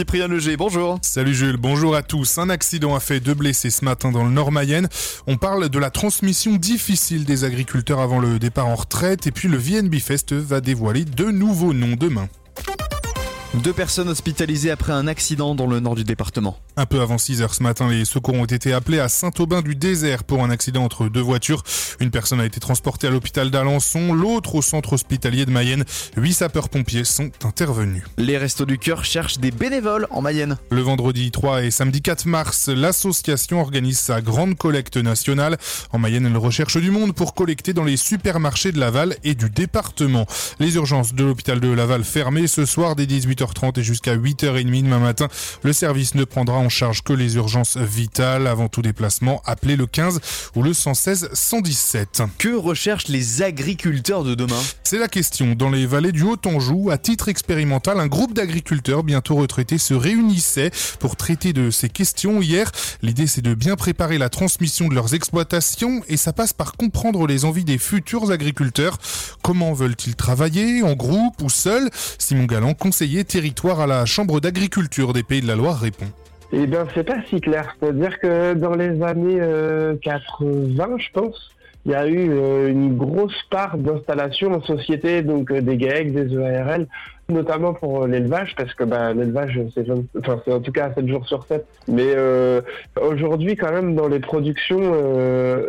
Cyprien Leger, bonjour. Salut Jules, bonjour à tous. Un accident a fait deux blessés ce matin dans le Nord Mayenne. On parle de la transmission difficile des agriculteurs avant le départ en retraite et puis le VNB Fest va dévoiler deux nouveaux noms demain. Deux personnes hospitalisées après un accident dans le nord du département. Un peu avant 6 heures ce matin, les secours ont été appelés à Saint-Aubin du désert pour un accident entre deux voitures. Une personne a été transportée à l'hôpital d'Alençon, l'autre au centre hospitalier de Mayenne. Huit sapeurs-pompiers sont intervenus. Les Restos du Cœur cherchent des bénévoles en Mayenne. Le vendredi 3 et samedi 4 mars, l'association organise sa grande collecte nationale. En Mayenne, elle recherche du monde pour collecter dans les supermarchés de Laval et du département. Les urgences de l'hôpital de Laval fermées ce soir dès 18 8h30 et jusqu'à 8h30 demain matin. Le service ne prendra en charge que les urgences vitales. Avant tout déplacement, appelez le 15 ou le 116 117. Que recherchent les agriculteurs de demain? C'est la question. Dans les vallées du Haut-Anjou, à titre expérimental, un groupe d'agriculteurs bientôt retraités se réunissait pour traiter de ces questions hier. L'idée c'est de bien préparer la transmission de leurs exploitations et ça passe par comprendre les envies des futurs agriculteurs. Comment veulent-ils travailler, en groupe ou seuls? Simon Galland, conseiller territoire à la Chambre d'agriculture des Pays de la Loire répond. Eh bien, c'est pas si clair. C'est-à-dire que dans les années 80, euh, je pense, il y a eu euh, une grosse part d'installation en société, donc euh, des GAEC, des EARL, notamment pour l'élevage, parce que bah, l'élevage, c'est enfin, en tout cas 7 jours sur 7. Mais aujourd'hui, quand même, dans les productions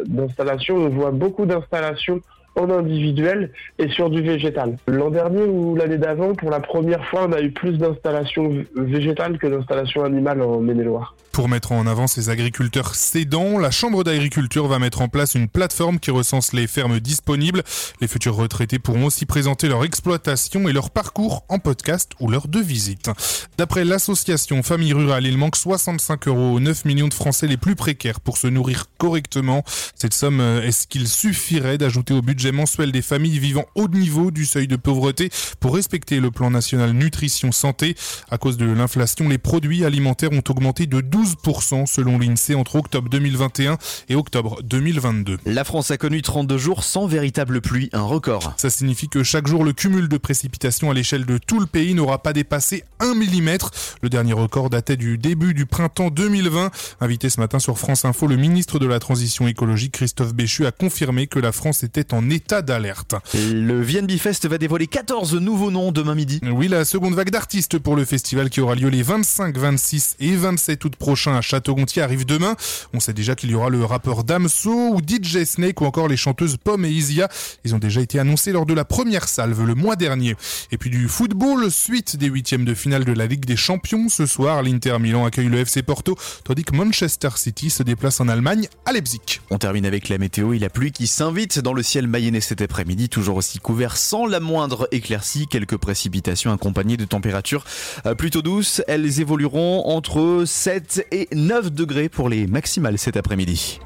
d'installation, on voit beaucoup d'installations en individuel et sur du végétal. L'an dernier ou l'année d'avant, pour la première fois, on a eu plus d'installations végétales que d'installations animales en Maine-et-Loire. Pour mettre en avant ces agriculteurs cédants, la Chambre d'agriculture va mettre en place une plateforme qui recense les fermes disponibles. Les futurs retraités pourront aussi présenter leur exploitation et leur parcours en podcast ou leur de visite. D'après l'association Famille Rurale, il manque 65 euros aux 9 millions de Français les plus précaires pour se nourrir correctement. Cette somme, euh, est-ce qu'il suffirait d'ajouter au budget mensuel des familles vivant au niveau du seuil de pauvreté pour respecter le plan national nutrition santé À cause de l'inflation, les produits alimentaires ont augmenté de 12 12% selon l'INSEE entre octobre 2021 et octobre 2022. La France a connu 32 jours sans véritable pluie, un record. Ça signifie que chaque jour le cumul de précipitations à l'échelle de tout le pays n'aura pas dépassé 1 mm. Le dernier record datait du début du printemps 2020. Invité ce matin sur France Info, le ministre de la Transition écologique Christophe Béchu a confirmé que la France était en état d'alerte. Le VNB Fest va dévoiler 14 nouveaux noms demain midi. Oui, la seconde vague d'artistes pour le festival qui aura lieu les 25, 26 et 27 août prochains prochain à Château-Gontier arrive demain. On sait déjà qu'il y aura le rappeur Damso ou DJ Snake ou encore les chanteuses Pomme et Isia. Ils ont déjà été annoncés lors de la première salve le mois dernier. Et puis du football, suite des huitièmes de finale de la Ligue des Champions. Ce soir, l'Inter Milan accueille le FC Porto, tandis que Manchester City se déplace en Allemagne à Leipzig. On termine avec la météo et la pluie qui s'invite dans le ciel mayennais cet après-midi, toujours aussi couvert sans la moindre éclaircie. Quelques précipitations accompagnées de températures euh, plutôt douces. Elles évolueront entre 7 et 9 degrés pour les maximales cet après-midi.